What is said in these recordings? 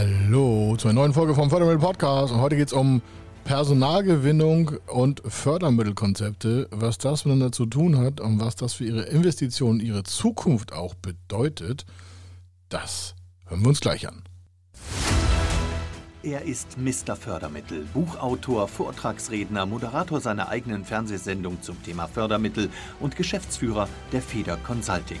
Hallo zu einer neuen Folge vom Fördermittel Podcast. Und heute geht es um Personalgewinnung und Fördermittelkonzepte, was das miteinander zu tun hat und was das für Ihre Investitionen, Ihre Zukunft auch bedeutet. Das hören wir uns gleich an. Er ist Mr. Fördermittel, Buchautor, Vortragsredner, Moderator seiner eigenen Fernsehsendung zum Thema Fördermittel und Geschäftsführer der Feder Consulting.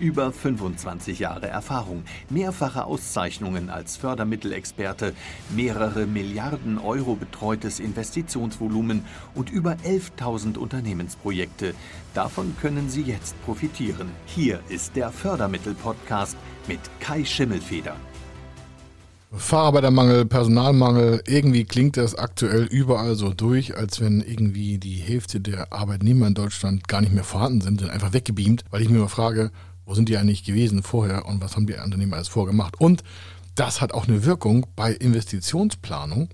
Über 25 Jahre Erfahrung, mehrfache Auszeichnungen als Fördermittelexperte, mehrere Milliarden Euro betreutes Investitionsvolumen und über 11.000 Unternehmensprojekte. Davon können Sie jetzt profitieren. Hier ist der Fördermittel-Podcast mit Kai Schimmelfeder. Facharbeitermangel, Personalmangel, irgendwie klingt das aktuell überall so durch, als wenn irgendwie die Hälfte der Arbeitnehmer in Deutschland gar nicht mehr vorhanden sind, sind einfach weggebeamt, weil ich mir immer frage, wo sind die eigentlich gewesen vorher und was haben die Unternehmen alles vorgemacht? Und das hat auch eine Wirkung bei Investitionsplanung.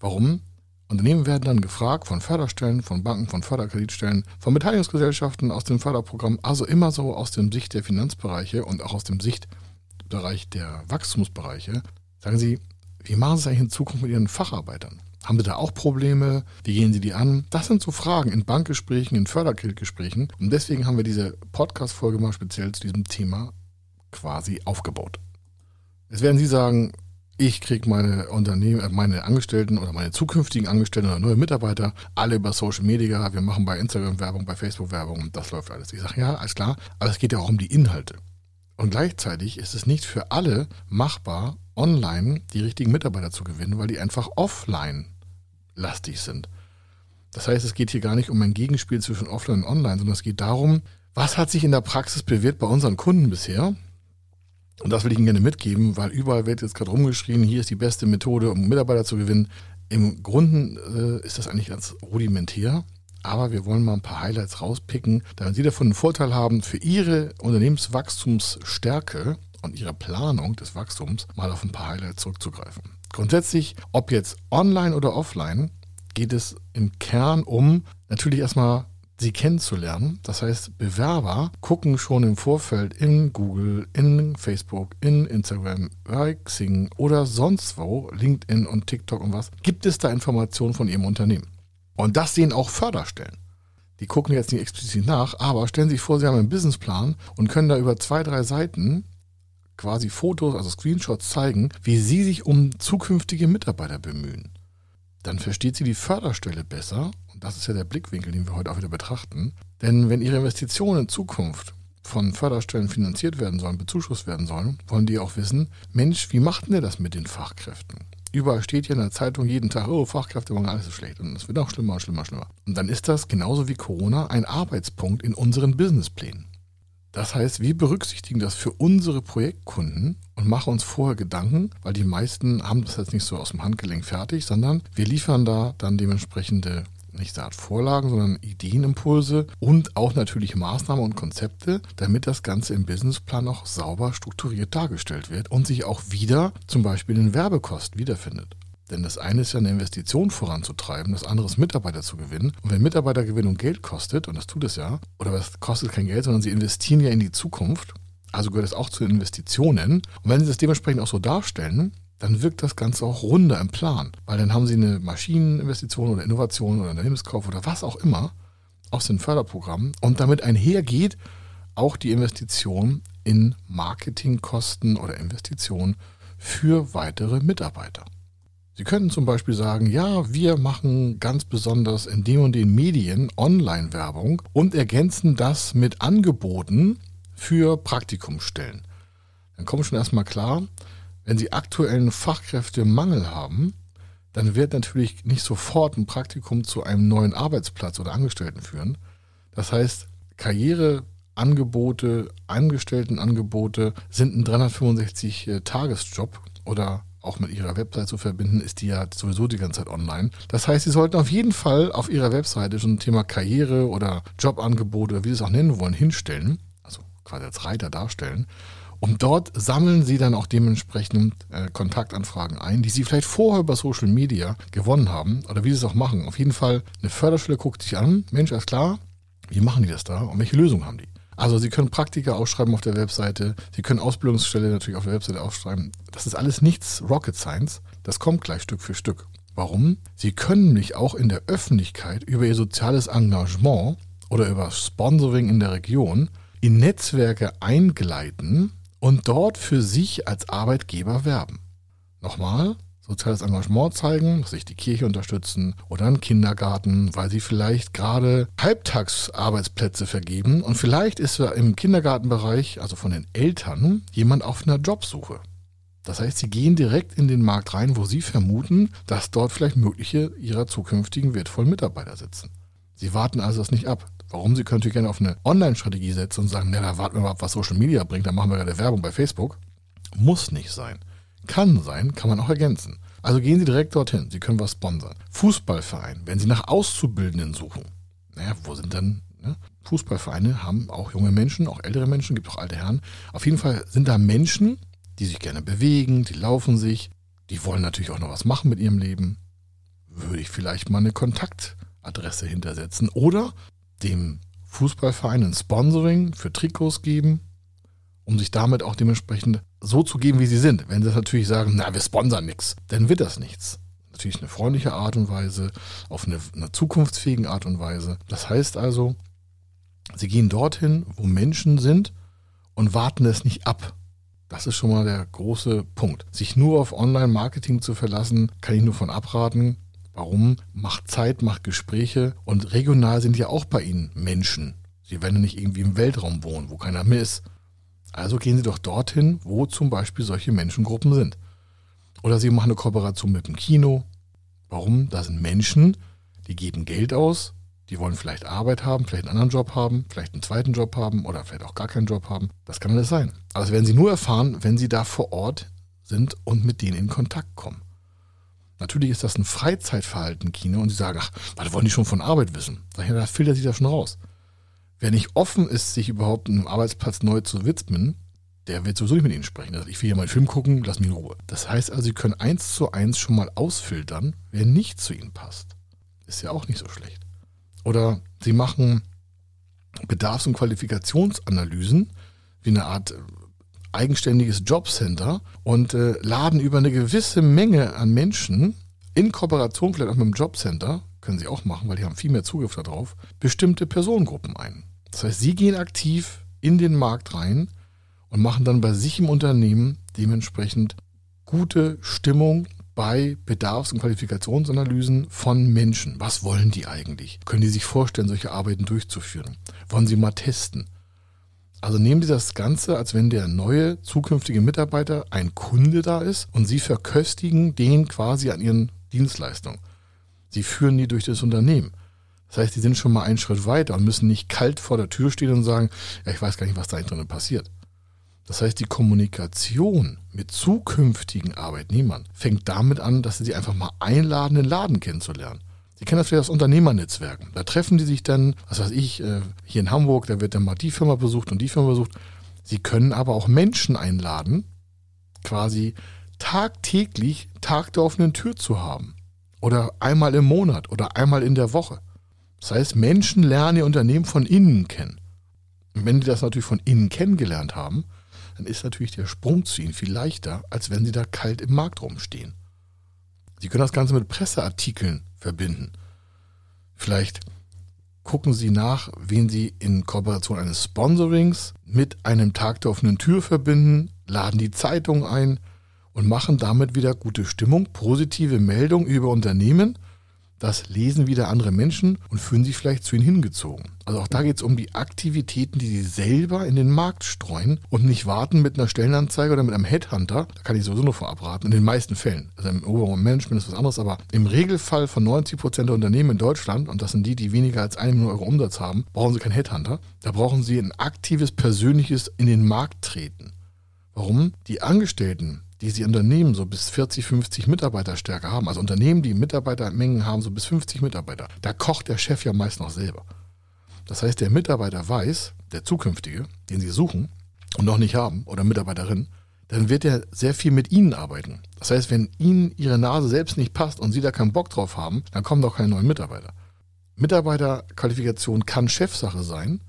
Warum? Unternehmen werden dann gefragt von Förderstellen, von Banken, von Förderkreditstellen, von Beteiligungsgesellschaften aus dem Förderprogramm, also immer so aus dem Sicht der Finanzbereiche und auch aus dem Sichtbereich der Wachstumsbereiche. Sagen Sie, wie machen Sie es eigentlich in Zukunft mit Ihren Facharbeitern? Haben Sie da auch Probleme? Wie gehen Sie die an? Das sind so Fragen in Bankgesprächen, in Fördergeldgesprächen. Und deswegen haben wir diese Podcast-Folge mal speziell zu diesem Thema quasi aufgebaut. Jetzt werden Sie sagen, ich kriege meine Unternehmen, äh, meine Angestellten oder meine zukünftigen Angestellten oder neue Mitarbeiter alle über Social Media. Wir machen bei Instagram Werbung, bei Facebook Werbung und das läuft alles. Ich sage, ja, alles klar. Aber es geht ja auch um die Inhalte. Und gleichzeitig ist es nicht für alle machbar, online die richtigen Mitarbeiter zu gewinnen, weil die einfach offline lastig sind. Das heißt, es geht hier gar nicht um ein Gegenspiel zwischen Offline und Online, sondern es geht darum, was hat sich in der Praxis bewährt bei unseren Kunden bisher? Und das will ich Ihnen gerne mitgeben, weil überall wird jetzt gerade rumgeschrien, hier ist die beste Methode, um Mitarbeiter zu gewinnen. Im Grunde äh, ist das eigentlich ganz rudimentär, aber wir wollen mal ein paar Highlights rauspicken, damit Sie davon einen Vorteil haben, für Ihre Unternehmenswachstumsstärke und Ihre Planung des Wachstums mal auf ein paar Highlights zurückzugreifen. Grundsätzlich, ob jetzt online oder offline, geht es im Kern um natürlich erstmal sie kennenzulernen. Das heißt, Bewerber gucken schon im Vorfeld in Google, in Facebook, in Instagram, bei Xing oder sonst wo, LinkedIn und TikTok und was, gibt es da Informationen von ihrem Unternehmen. Und das sehen auch Förderstellen. Die gucken jetzt nicht explizit nach, aber stellen sich vor, sie haben einen Businessplan und können da über zwei, drei Seiten quasi Fotos, also Screenshots zeigen, wie sie sich um zukünftige Mitarbeiter bemühen. Dann versteht sie die Förderstelle besser, und das ist ja der Blickwinkel, den wir heute auch wieder betrachten. Denn wenn ihre Investitionen in Zukunft von Förderstellen finanziert werden sollen, bezuschusst werden sollen, wollen die auch wissen, Mensch, wie macht denn der das mit den Fachkräften? Überall steht ja in der Zeitung jeden Tag, oh, Fachkräftemangel, alles ist schlecht. Und es wird auch schlimmer, schlimmer, schlimmer. Und dann ist das genauso wie Corona ein Arbeitspunkt in unseren Businessplänen. Das heißt, wir berücksichtigen das für unsere Projektkunden und machen uns vorher Gedanken, weil die meisten haben das jetzt nicht so aus dem Handgelenk fertig, sondern wir liefern da dann dementsprechende nicht Art Vorlagen, sondern Ideenimpulse und auch natürlich Maßnahmen und Konzepte, damit das Ganze im Businessplan auch sauber strukturiert dargestellt wird und sich auch wieder zum Beispiel in Werbekosten wiederfindet. Denn das eine ist ja eine Investition voranzutreiben, das andere ist Mitarbeiter zu gewinnen. Und wenn Mitarbeitergewinnung Geld kostet, und das tut es ja, oder es kostet kein Geld, sondern sie investieren ja in die Zukunft, also gehört es auch zu Investitionen. Und wenn sie das dementsprechend auch so darstellen, dann wirkt das Ganze auch runder im Plan. Weil dann haben sie eine Maschineninvestition oder Innovation oder Unternehmenskauf oder was auch immer aus den Förderprogrammen. Und damit einhergeht auch die Investition in Marketingkosten oder Investitionen für weitere Mitarbeiter. Sie könnten zum Beispiel sagen, ja, wir machen ganz besonders in dem und den Medien Online-Werbung und ergänzen das mit Angeboten für Praktikumsstellen. Dann kommt schon erstmal klar, wenn Sie aktuellen Fachkräftemangel haben, dann wird natürlich nicht sofort ein Praktikum zu einem neuen Arbeitsplatz oder Angestellten führen. Das heißt, Karriereangebote, Angestelltenangebote sind ein 365-Tagesjob oder auch mit ihrer Website zu verbinden, ist die ja sowieso die ganze Zeit online. Das heißt, Sie sollten auf jeden Fall auf Ihrer Webseite schon ein Thema Karriere oder Jobangebote oder wie Sie es auch nennen wollen, hinstellen, also quasi als Reiter darstellen. Und dort sammeln Sie dann auch dementsprechend äh, Kontaktanfragen ein, die Sie vielleicht vorher über Social Media gewonnen haben oder wie Sie es auch machen. Auf jeden Fall, eine Förderstelle guckt sich an, Mensch, alles klar, wie machen die das da und welche Lösung haben die? Also Sie können Praktika ausschreiben auf der Webseite, Sie können Ausbildungsstelle natürlich auf der Webseite ausschreiben. Das ist alles nichts Rocket Science, das kommt gleich Stück für Stück. Warum? Sie können mich auch in der Öffentlichkeit über Ihr soziales Engagement oder über Sponsoring in der Region in Netzwerke eingleiten und dort für sich als Arbeitgeber werben. Nochmal, soziales Engagement zeigen, sich die Kirche unterstützen oder einen Kindergarten, weil sie vielleicht gerade Halbtagsarbeitsplätze vergeben und vielleicht ist im Kindergartenbereich, also von den Eltern, jemand auf einer Jobsuche. Das heißt, sie gehen direkt in den Markt rein, wo sie vermuten, dass dort vielleicht mögliche ihrer zukünftigen wertvollen Mitarbeiter sitzen. Sie warten also das nicht ab. Warum? Sie können gerne auf eine Online-Strategie setzen und sagen, na, da warten wir mal ab, was Social Media bringt, dann machen wir gerade Werbung bei Facebook. Muss nicht sein. Kann sein, kann man auch ergänzen. Also gehen Sie direkt dorthin. Sie können was sponsern. Fußballverein, wenn Sie nach Auszubildenden suchen. Naja, wo sind dann ne? Fußballvereine haben auch junge Menschen, auch ältere Menschen, gibt auch alte Herren. Auf jeden Fall sind da Menschen, die sich gerne bewegen, die laufen sich, die wollen natürlich auch noch was machen mit ihrem Leben. Würde ich vielleicht mal eine Kontaktadresse hintersetzen oder dem Fußballverein ein Sponsoring für Trikots geben, um sich damit auch dementsprechend so zu geben, wie sie sind. Wenn sie natürlich sagen, na, wir sponsern nichts, dann wird das nichts. Natürlich eine freundliche Art und Weise, auf eine, eine zukunftsfähigen Art und Weise. Das heißt also, sie gehen dorthin, wo Menschen sind und warten es nicht ab. Das ist schon mal der große Punkt. Sich nur auf Online-Marketing zu verlassen, kann ich nur von abraten. Warum? Macht Zeit, macht Gespräche und regional sind ja auch bei Ihnen Menschen. Sie werden nicht irgendwie im Weltraum wohnen, wo keiner mehr ist. Also gehen Sie doch dorthin, wo zum Beispiel solche Menschengruppen sind. Oder Sie machen eine Kooperation mit dem Kino. Warum? Da sind Menschen, die geben Geld aus, die wollen vielleicht Arbeit haben, vielleicht einen anderen Job haben, vielleicht einen zweiten Job haben oder vielleicht auch gar keinen Job haben. Das kann alles sein. Aber das werden Sie nur erfahren, wenn Sie da vor Ort sind und mit denen in Kontakt kommen. Natürlich ist das ein Freizeitverhalten Kino und sie sagen, ach, was wollen die schon von Arbeit wissen? Sag ich, da filtert sich das schon raus. Wer nicht offen ist, sich überhaupt einem Arbeitsplatz neu zu widmen, der wird sowieso nicht mit Ihnen sprechen. Also ich will hier mal einen Film gucken, lass mich in Ruhe. Das heißt also, Sie können eins zu eins schon mal ausfiltern, wer nicht zu Ihnen passt. Ist ja auch nicht so schlecht. Oder Sie machen Bedarfs- und Qualifikationsanalysen, wie eine Art eigenständiges Jobcenter und äh, laden über eine gewisse Menge an Menschen in Kooperation vielleicht auch mit dem Jobcenter, können sie auch machen, weil die haben viel mehr Zugriff darauf, bestimmte Personengruppen ein. Das heißt, sie gehen aktiv in den Markt rein und machen dann bei sich im Unternehmen dementsprechend gute Stimmung bei Bedarfs- und Qualifikationsanalysen von Menschen. Was wollen die eigentlich? Können die sich vorstellen, solche Arbeiten durchzuführen? Wollen sie mal testen? Also nehmen Sie das Ganze, als wenn der neue zukünftige Mitarbeiter ein Kunde da ist und Sie verköstigen den quasi an Ihren Dienstleistungen. Sie führen die durch das Unternehmen. Das heißt, Sie sind schon mal einen Schritt weiter und müssen nicht kalt vor der Tür stehen und sagen, ja, ich weiß gar nicht, was da drin passiert. Das heißt, die Kommunikation mit zukünftigen Arbeitnehmern fängt damit an, dass Sie sie einfach mal einladen, den Laden kennenzulernen. Sie kennen das vielleicht aus Unternehmernetzwerken. Da treffen die sich dann, was weiß ich, äh, hier in Hamburg, da wird dann mal die Firma besucht und die Firma besucht. Sie können aber auch Menschen einladen, quasi tagtäglich Tag der offenen Tür zu haben. Oder einmal im Monat oder einmal in der Woche. Das heißt, Menschen lernen ihr Unternehmen von innen kennen. Und wenn die das natürlich von innen kennengelernt haben, dann ist natürlich der Sprung zu ihnen viel leichter, als wenn sie da kalt im Markt rumstehen. Sie können das Ganze mit Presseartikeln verbinden. Vielleicht gucken Sie nach, wen Sie in Kooperation eines Sponsorings mit einem Tag der offenen Tür verbinden, laden die Zeitung ein und machen damit wieder gute Stimmung, positive Meldung über Unternehmen das lesen wieder andere Menschen und fühlen sich vielleicht zu ihnen hingezogen. Also auch da geht es um die Aktivitäten, die sie selber in den Markt streuen und nicht warten mit einer Stellenanzeige oder mit einem Headhunter. Da kann ich sowieso nur vorabraten, in den meisten Fällen. Also im oberen Management ist was anderes, aber im Regelfall von 90 Prozent der Unternehmen in Deutschland, und das sind die, die weniger als eine Million Euro Umsatz haben, brauchen sie keinen Headhunter. Da brauchen sie ein aktives, persönliches in den Markt treten. Warum? Die Angestellten die sie Unternehmen so bis 40, 50 Mitarbeiterstärke haben, also Unternehmen, die Mitarbeitermengen haben, so bis 50 Mitarbeiter, da kocht der Chef ja meist noch selber. Das heißt, der Mitarbeiter weiß, der zukünftige, den sie suchen, und noch nicht haben oder Mitarbeiterin, dann wird er sehr viel mit Ihnen arbeiten. Das heißt, wenn Ihnen Ihre Nase selbst nicht passt und Sie da keinen Bock drauf haben, dann kommen doch keine neuen Mitarbeiter. Mitarbeiterqualifikation kann Chefsache sein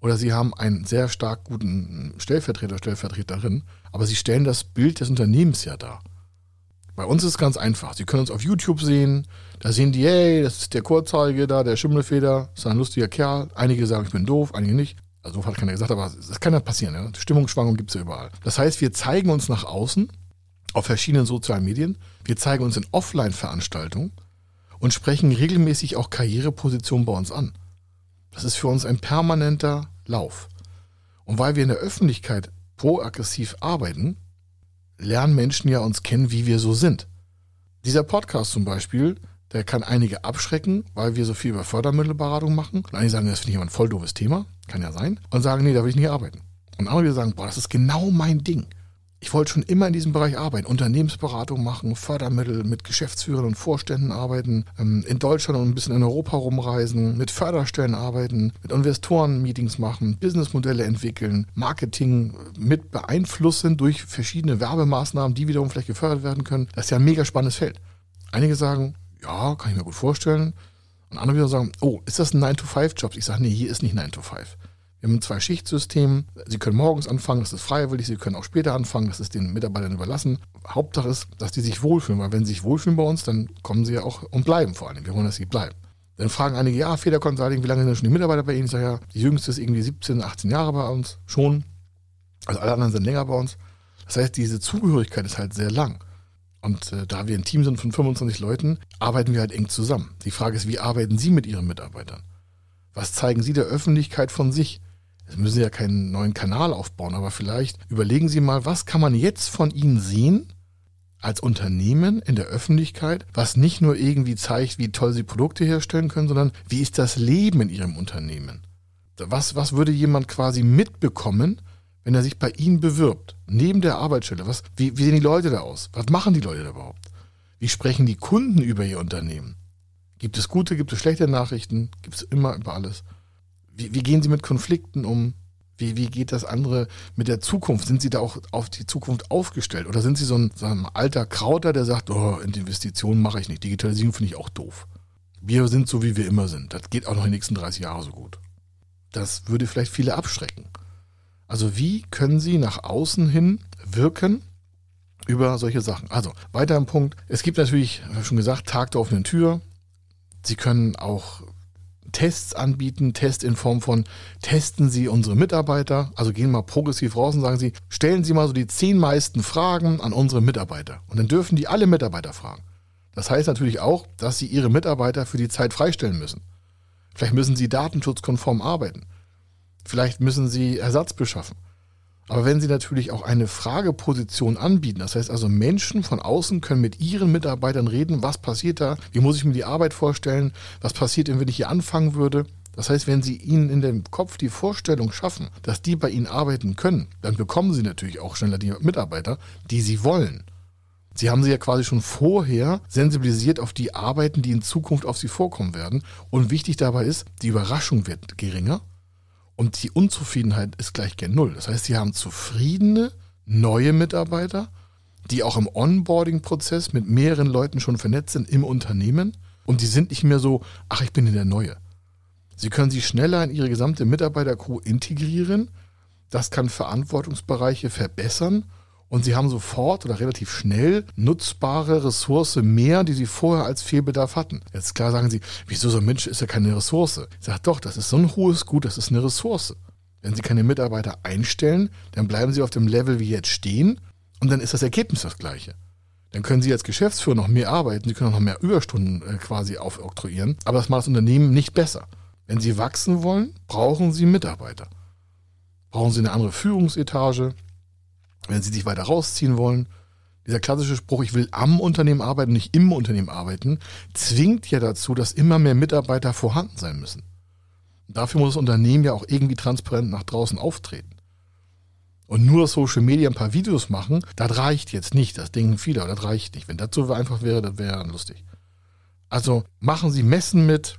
oder Sie haben einen sehr stark guten Stellvertreter, Stellvertreterin, aber Sie stellen das Bild des Unternehmens ja dar. Bei uns ist es ganz einfach. Sie können uns auf YouTube sehen. Da sehen die, hey, das ist der Kurzhaarige da, der Schimmelfeder, ist ein lustiger Kerl. Einige sagen, ich bin doof, einige nicht. Also doof hat keiner gesagt, aber das kann ja passieren. Ja? Stimmungsschwankungen gibt es ja überall. Das heißt, wir zeigen uns nach außen auf verschiedenen sozialen Medien. Wir zeigen uns in Offline-Veranstaltungen und sprechen regelmäßig auch Karrierepositionen bei uns an. Das ist für uns ein permanenter Lauf. Und weil wir in der Öffentlichkeit proaggressiv arbeiten, lernen Menschen ja uns kennen, wie wir so sind. Dieser Podcast zum Beispiel, der kann einige abschrecken, weil wir so viel über Fördermittelberatung machen. Und einige sagen, das finde ich immer ein voll doofes Thema, kann ja sein. Und sagen, nee, da will ich nicht arbeiten. Und andere sagen, boah, das ist genau mein Ding ich wollte schon immer in diesem Bereich arbeiten, Unternehmensberatung machen, Fördermittel mit Geschäftsführern und Vorständen arbeiten, ähm, in Deutschland und ein bisschen in Europa rumreisen, mit Förderstellen arbeiten, mit Investoren Meetings machen, Businessmodelle entwickeln, Marketing mit beeinflussen durch verschiedene Werbemaßnahmen, die wiederum vielleicht gefördert werden können. Das ist ja ein mega spannendes Feld. Einige sagen, ja, kann ich mir gut vorstellen. Und andere wieder sagen, oh, ist das ein 9-to-5-Job? Ich sage, nee, hier ist nicht 9-to-5. Wir haben zwei Schichtsystem. Sie können morgens anfangen, das ist freiwillig. Sie können auch später anfangen, das ist den Mitarbeitern überlassen. Hauptsache ist, dass die sich wohlfühlen, weil wenn sie sich wohlfühlen bei uns, dann kommen sie ja auch und bleiben vor allem. Wir wollen, dass sie bleiben. Dann fragen einige, ja, Feder Consulting, wie lange sind denn schon die Mitarbeiter bei Ihnen? Ich sage ja, die jüngste ist irgendwie 17, 18 Jahre bei uns schon. Also alle anderen sind länger bei uns. Das heißt, diese Zugehörigkeit ist halt sehr lang. Und äh, da wir ein Team sind von 25 Leuten, arbeiten wir halt eng zusammen. Die Frage ist, wie arbeiten Sie mit Ihren Mitarbeitern? Was zeigen Sie der Öffentlichkeit von sich? Jetzt müssen Sie ja keinen neuen Kanal aufbauen, aber vielleicht überlegen Sie mal, was kann man jetzt von Ihnen sehen als Unternehmen in der Öffentlichkeit, was nicht nur irgendwie zeigt, wie toll Sie Produkte herstellen können, sondern wie ist das Leben in Ihrem Unternehmen? Was, was würde jemand quasi mitbekommen, wenn er sich bei Ihnen bewirbt, neben der Arbeitsstelle? Was, wie, wie sehen die Leute da aus? Was machen die Leute da überhaupt? Wie sprechen die Kunden über ihr Unternehmen? Gibt es gute, gibt es schlechte Nachrichten? Gibt es immer über alles? Wie, wie gehen Sie mit Konflikten um? Wie, wie geht das andere mit der Zukunft? Sind Sie da auch auf die Zukunft aufgestellt? Oder sind Sie so ein, so ein alter Krauter, der sagt, oh, Investitionen mache ich nicht, Digitalisierung finde ich auch doof. Wir sind so, wie wir immer sind. Das geht auch noch in den nächsten 30 Jahren so gut. Das würde vielleicht viele abschrecken. Also wie können Sie nach außen hin wirken über solche Sachen? Also weiter im Punkt. Es gibt natürlich, schon gesagt, Tag der offenen Tür. Sie können auch Tests anbieten, Test in Form von testen Sie unsere Mitarbeiter, also gehen mal progressiv raus und sagen Sie, stellen Sie mal so die zehn meisten Fragen an unsere Mitarbeiter. Und dann dürfen die alle Mitarbeiter fragen. Das heißt natürlich auch, dass Sie Ihre Mitarbeiter für die Zeit freistellen müssen. Vielleicht müssen Sie datenschutzkonform arbeiten. Vielleicht müssen Sie Ersatz beschaffen. Aber wenn Sie natürlich auch eine Frageposition anbieten, das heißt also Menschen von außen können mit Ihren Mitarbeitern reden, was passiert da, wie muss ich mir die Arbeit vorstellen, was passiert, wenn ich hier anfangen würde. Das heißt, wenn Sie ihnen in dem Kopf die Vorstellung schaffen, dass die bei Ihnen arbeiten können, dann bekommen Sie natürlich auch schneller die Mitarbeiter, die Sie wollen. Sie haben sie ja quasi schon vorher sensibilisiert auf die Arbeiten, die in Zukunft auf Sie vorkommen werden. Und wichtig dabei ist, die Überraschung wird geringer und die Unzufriedenheit ist gleich gen Null. Das heißt, sie haben zufriedene, neue Mitarbeiter, die auch im Onboarding-Prozess mit mehreren Leuten schon vernetzt sind im Unternehmen. Und die sind nicht mehr so, ach, ich bin in der Neue. Sie können sie schneller in ihre gesamte Mitarbeitercrew integrieren. Das kann Verantwortungsbereiche verbessern und sie haben sofort oder relativ schnell nutzbare Ressource mehr, die sie vorher als Fehlbedarf hatten. Jetzt klar sagen sie, wieso so ein Mensch ist ja keine Ressource. Ich sage doch, das ist so ein hohes Gut, das ist eine Ressource. Wenn Sie keine Mitarbeiter einstellen, dann bleiben Sie auf dem Level wie jetzt stehen und dann ist das Ergebnis das gleiche. Dann können Sie als Geschäftsführer noch mehr arbeiten, Sie können auch noch mehr Überstunden äh, quasi aufoktroyieren, aber das macht das Unternehmen nicht besser. Wenn Sie wachsen wollen, brauchen Sie Mitarbeiter. Brauchen Sie eine andere Führungsetage, wenn sie sich weiter rausziehen wollen. Dieser klassische Spruch, ich will am Unternehmen arbeiten, nicht im Unternehmen arbeiten, zwingt ja dazu, dass immer mehr Mitarbeiter vorhanden sein müssen. Dafür muss das Unternehmen ja auch irgendwie transparent nach draußen auftreten. Und nur Social Media ein paar Videos machen, das reicht jetzt nicht. Das denken viele, das reicht nicht. Wenn das so einfach wäre, das wäre lustig. Also machen Sie Messen mit,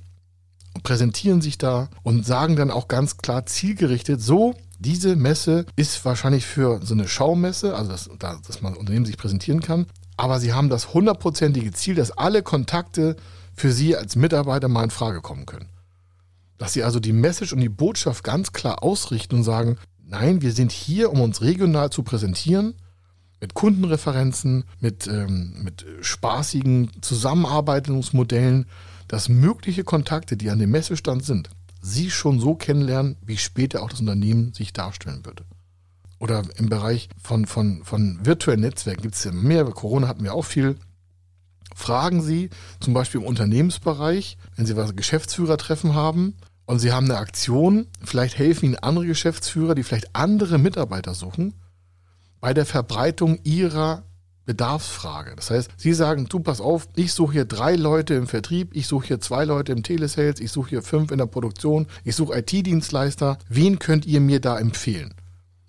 präsentieren sich da und sagen dann auch ganz klar zielgerichtet, so, Diese Messe ist wahrscheinlich für so eine Schaumesse, also dass, dass man Unternehmen sich präsentieren kann. Aber sie haben das hundertprozentige Ziel, dass alle Kontakte für sie als Mitarbeiter mal in Frage kommen können. Dass sie also die Message und die Botschaft ganz klar ausrichten und sagen, nein, wir sind hier, um uns regional zu präsentieren, mit Kundenreferenzen, mit, ähm, mit spaßigen Zusammenarbeitungsmodellen, dass mögliche Kontakte, die an dem Messestand sind, sie schon so kennenlernen, wie später auch das Unternehmen sich darstellen würde. Oder im Bereich von, von, von virtuellen Netzwerken gibt es ja mehr. Corona hatten wir auch viel. Fragen Sie zum Beispiel im Unternehmensbereich, wenn Sie was Geschäftsführertreffen haben und Sie haben eine Aktion, vielleicht helfen Ihnen andere Geschäftsführer, die vielleicht andere Mitarbeiter suchen, bei der Verbreitung ihrer Bedarfsfrage. Das heißt, Sie sagen, du pass auf, ich suche hier drei Leute im Vertrieb, ich suche hier zwei Leute im Telesales, ich suche hier fünf in der Produktion, ich suche IT-Dienstleister. Wen könnt ihr mir da empfehlen?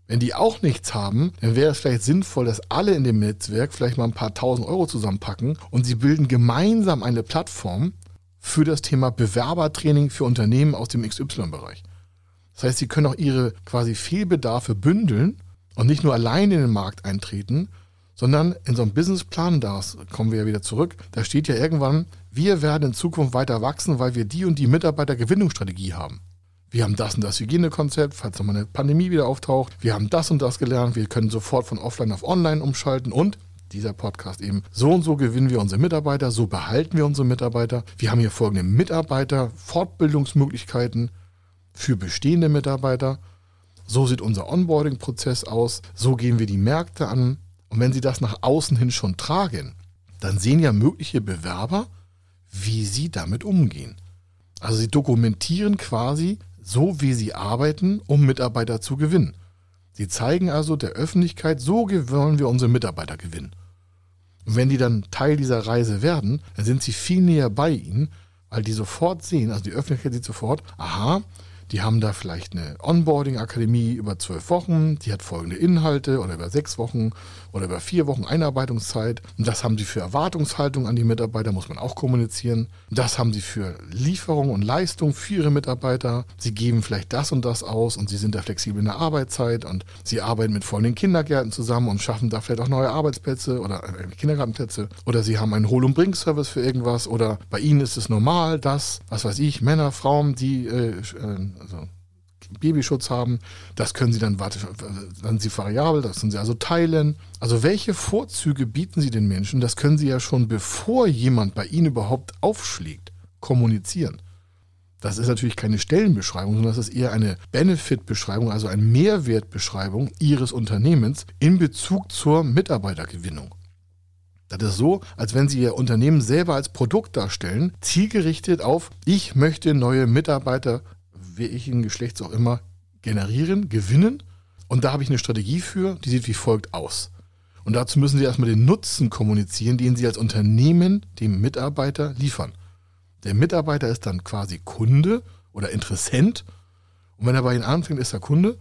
Wenn die auch nichts haben, dann wäre es vielleicht sinnvoll, dass alle in dem Netzwerk vielleicht mal ein paar tausend Euro zusammenpacken und sie bilden gemeinsam eine Plattform für das Thema Bewerbertraining für Unternehmen aus dem XY-Bereich. Das heißt, sie können auch ihre quasi Fehlbedarfe bündeln und nicht nur allein in den Markt eintreten, sondern in so einem Businessplan, da kommen wir ja wieder zurück, da steht ja irgendwann, wir werden in Zukunft weiter wachsen, weil wir die und die Mitarbeitergewinnungsstrategie haben. Wir haben das und das Hygienekonzept, falls nochmal eine Pandemie wieder auftaucht. Wir haben das und das gelernt. Wir können sofort von offline auf online umschalten und dieser Podcast eben. So und so gewinnen wir unsere Mitarbeiter, so behalten wir unsere Mitarbeiter. Wir haben hier folgende Mitarbeiter, Fortbildungsmöglichkeiten für bestehende Mitarbeiter. So sieht unser Onboarding-Prozess aus. So gehen wir die Märkte an. Und wenn Sie das nach außen hin schon tragen, dann sehen ja mögliche Bewerber, wie Sie damit umgehen. Also Sie dokumentieren quasi so, wie Sie arbeiten, um Mitarbeiter zu gewinnen. Sie zeigen also der Öffentlichkeit, so wollen wir unsere Mitarbeiter gewinnen. Und wenn die dann Teil dieser Reise werden, dann sind sie viel näher bei ihnen, weil die sofort sehen, also die Öffentlichkeit sieht sofort, aha, die haben da vielleicht eine Onboarding-Akademie über zwölf Wochen, die hat folgende Inhalte oder über sechs Wochen oder über vier Wochen Einarbeitungszeit. Und das haben sie für Erwartungshaltung an die Mitarbeiter, muss man auch kommunizieren. Das haben sie für Lieferung und Leistung für ihre Mitarbeiter. Sie geben vielleicht das und das aus und sie sind da flexibel in der Arbeitszeit und sie arbeiten mit vollen Kindergärten zusammen und schaffen da vielleicht auch neue Arbeitsplätze oder äh, Kindergartenplätze. Oder sie haben einen Hol- und Bring-Service für irgendwas oder bei ihnen ist es normal, dass, was weiß ich, Männer, Frauen, die äh, äh also Babyschutz haben. Das können Sie dann, dann Sie variabel, das können Sie also teilen. Also welche Vorzüge bieten Sie den Menschen? Das können Sie ja schon, bevor jemand bei Ihnen überhaupt aufschlägt, kommunizieren. Das ist natürlich keine Stellenbeschreibung, sondern das ist eher eine Benefit-Beschreibung, also eine Mehrwertbeschreibung Ihres Unternehmens in Bezug zur Mitarbeitergewinnung. Das ist so, als wenn Sie Ihr Unternehmen selber als Produkt darstellen, zielgerichtet auf, ich möchte neue Mitarbeiter welchen Geschlechts auch immer, generieren, gewinnen. Und da habe ich eine Strategie für, die sieht wie folgt aus. Und dazu müssen Sie erstmal den Nutzen kommunizieren, den Sie als Unternehmen dem Mitarbeiter liefern. Der Mitarbeiter ist dann quasi Kunde oder Interessent. Und wenn er bei Ihnen anfängt, ist er Kunde.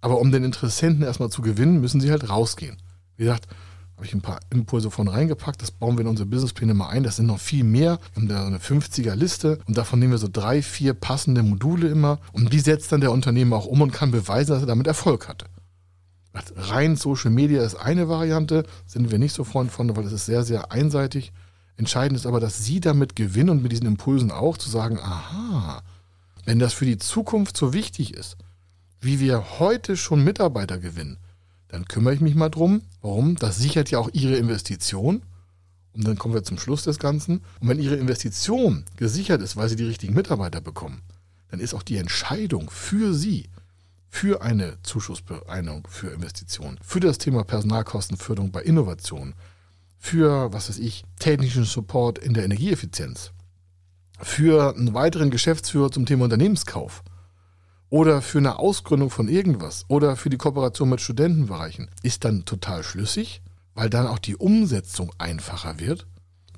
Aber um den Interessenten erstmal zu gewinnen, müssen Sie halt rausgehen. Wie gesagt, habe ich ein paar Impulse von reingepackt. Das bauen wir in unsere Businesspläne mal ein. Das sind noch viel mehr. Wir haben da eine 50er-Liste und davon nehmen wir so drei, vier passende Module immer. Und die setzt dann der Unternehmer auch um und kann beweisen, dass er damit Erfolg hatte. Rein Social Media ist eine Variante, sind wir nicht so Freund von, weil es ist sehr, sehr einseitig. Entscheidend ist aber, dass Sie damit gewinnen und mit diesen Impulsen auch zu sagen, aha, wenn das für die Zukunft so wichtig ist, wie wir heute schon Mitarbeiter gewinnen, dann kümmere ich mich mal drum. Warum? Das sichert ja auch Ihre Investition. Und dann kommen wir zum Schluss des Ganzen. Und wenn Ihre Investition gesichert ist, weil Sie die richtigen Mitarbeiter bekommen, dann ist auch die Entscheidung für Sie, für eine Zuschussbeeinung für Investitionen, für das Thema Personalkostenförderung bei Innovation, für, was weiß ich, technischen Support in der Energieeffizienz, für einen weiteren Geschäftsführer zum Thema Unternehmenskauf, oder für eine Ausgründung von irgendwas oder für die Kooperation mit Studentenbereichen ist dann total schlüssig, weil dann auch die Umsetzung einfacher wird,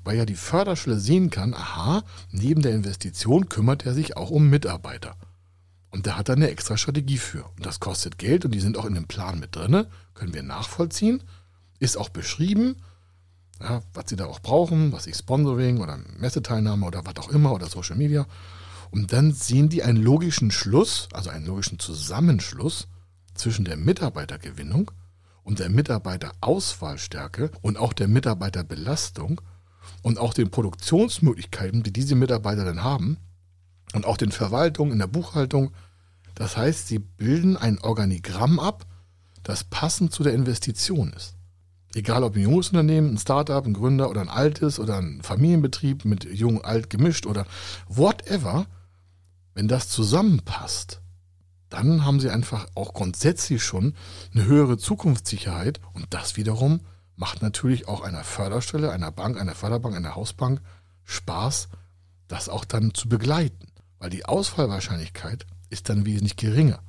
weil ja die Förderstelle sehen kann, aha, neben der Investition kümmert er sich auch um Mitarbeiter. Und da hat er eine extra Strategie für. Und das kostet Geld und die sind auch in dem Plan mit drin, können wir nachvollziehen, ist auch beschrieben, ja, was sie da auch brauchen, was ich Sponsoring oder Messeteilnahme oder was auch immer oder Social Media. Und dann sehen die einen logischen Schluss, also einen logischen Zusammenschluss zwischen der Mitarbeitergewinnung und der Mitarbeiterauswahlstärke und auch der Mitarbeiterbelastung und auch den Produktionsmöglichkeiten, die diese Mitarbeiter dann haben und auch den Verwaltungen in der Buchhaltung. Das heißt, sie bilden ein Organigramm ab, das passend zu der Investition ist. Egal ob ein junges Unternehmen, ein Startup, ein Gründer oder ein altes oder ein Familienbetrieb mit jung, alt gemischt oder whatever, wenn das zusammenpasst, dann haben sie einfach auch grundsätzlich schon eine höhere Zukunftssicherheit und das wiederum macht natürlich auch einer Förderstelle, einer Bank, einer Förderbank, einer Hausbank Spaß, das auch dann zu begleiten, weil die Ausfallwahrscheinlichkeit ist dann wesentlich geringer.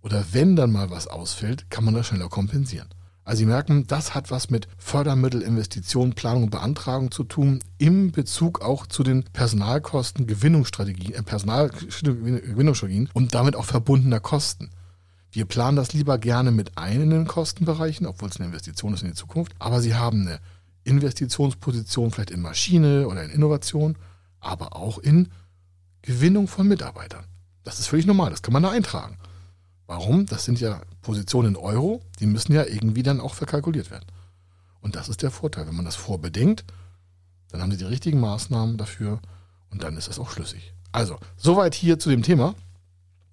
Oder wenn dann mal was ausfällt, kann man das schneller kompensieren. Also Sie merken, das hat was mit Fördermittel, Investitionen, Planung und Beantragung zu tun, im Bezug auch zu den Personalkosten, Gewinnungsstrategien, äh, Personalgewinnungsstrategien und damit auch verbundener Kosten. Wir planen das lieber gerne mit ein in den Kostenbereichen, obwohl es eine Investition ist in die Zukunft, aber Sie haben eine Investitionsposition vielleicht in Maschine oder in Innovation, aber auch in Gewinnung von Mitarbeitern. Das ist völlig normal, das kann man da eintragen. Warum? Das sind ja Positionen in Euro, die müssen ja irgendwie dann auch verkalkuliert werden. Und das ist der Vorteil. Wenn man das vorbedenkt, dann haben Sie die richtigen Maßnahmen dafür und dann ist das auch schlüssig. Also, soweit hier zu dem Thema.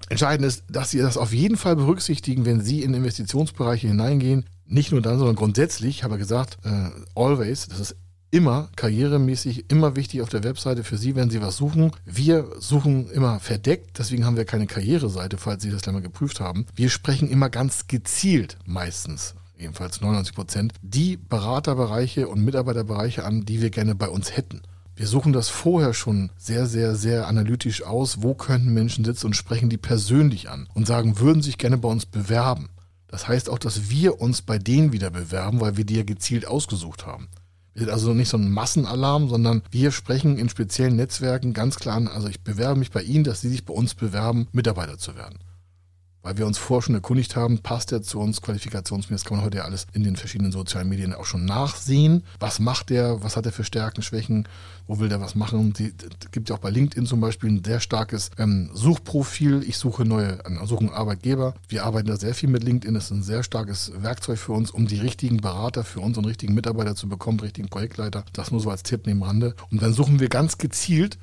Entscheidend ist, dass Sie das auf jeden Fall berücksichtigen, wenn Sie in Investitionsbereiche hineingehen. Nicht nur dann, sondern grundsätzlich, habe ich gesagt, äh, always, das ist immer karrieremäßig, immer wichtig auf der Webseite für Sie, wenn Sie was suchen. Wir suchen immer verdeckt, deswegen haben wir keine Karriereseite, falls Sie das gleich mal geprüft haben. Wir sprechen immer ganz gezielt meistens ebenfalls 99 Prozent, die Beraterbereiche und Mitarbeiterbereiche an, die wir gerne bei uns hätten. Wir suchen das vorher schon sehr, sehr, sehr analytisch aus. Wo könnten Menschen sitzen und sprechen die persönlich an und sagen, würden sich gerne bei uns bewerben. Das heißt auch, dass wir uns bei denen wieder bewerben, weil wir die ja gezielt ausgesucht haben. Also nicht so ein Massenalarm, sondern wir sprechen in speziellen Netzwerken ganz klar an, also ich bewerbe mich bei Ihnen, dass Sie sich bei uns bewerben, Mitarbeiter zu werden weil wir uns vorher schon erkundigt haben, passt er zu uns qualifikationsmäßig, kann man heute ja alles in den verschiedenen sozialen Medien auch schon nachsehen. Was macht der, was hat er für Stärken, Schwächen, wo will der was machen? Die, gibt ja auch bei LinkedIn zum Beispiel ein sehr starkes ähm, Suchprofil. Ich suche neue, äh, suche einen Arbeitgeber. Wir arbeiten da sehr viel mit LinkedIn. Das ist ein sehr starkes Werkzeug für uns, um die richtigen Berater für uns und richtigen Mitarbeiter zu bekommen, richtigen Projektleiter. Das nur so als Tipp neben Rande. Und dann suchen wir ganz gezielt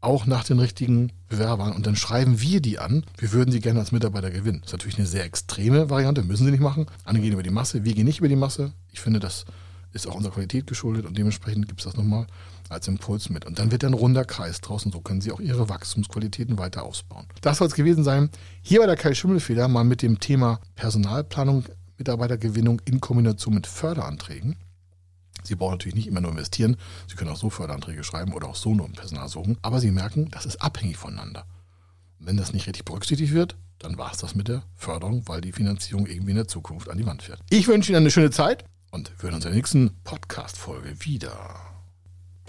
auch nach den richtigen Bewerbern und dann schreiben wir die an. Wir würden sie gerne als Mitarbeiter gewinnen. Das ist natürlich eine sehr extreme Variante, müssen sie nicht machen. Andere gehen über die Masse, wir gehen nicht über die Masse. Ich finde, das ist auch unserer Qualität geschuldet und dementsprechend gibt es das nochmal als Impuls mit. Und dann wird ein runder Kreis draußen. So können Sie auch Ihre Wachstumsqualitäten weiter ausbauen. Das soll es gewesen sein. Hier bei der Kai Schimmelfeder mal mit dem Thema Personalplanung, Mitarbeitergewinnung in Kombination mit Förderanträgen. Sie brauchen natürlich nicht immer nur investieren. Sie können auch so Förderanträge schreiben oder auch so nur Personal suchen. Aber Sie merken, das ist abhängig voneinander. wenn das nicht richtig berücksichtigt wird, dann war es das mit der Förderung, weil die Finanzierung irgendwie in der Zukunft an die Wand fährt. Ich wünsche Ihnen eine schöne Zeit und wir hören uns in der nächsten Podcast-Folge wieder.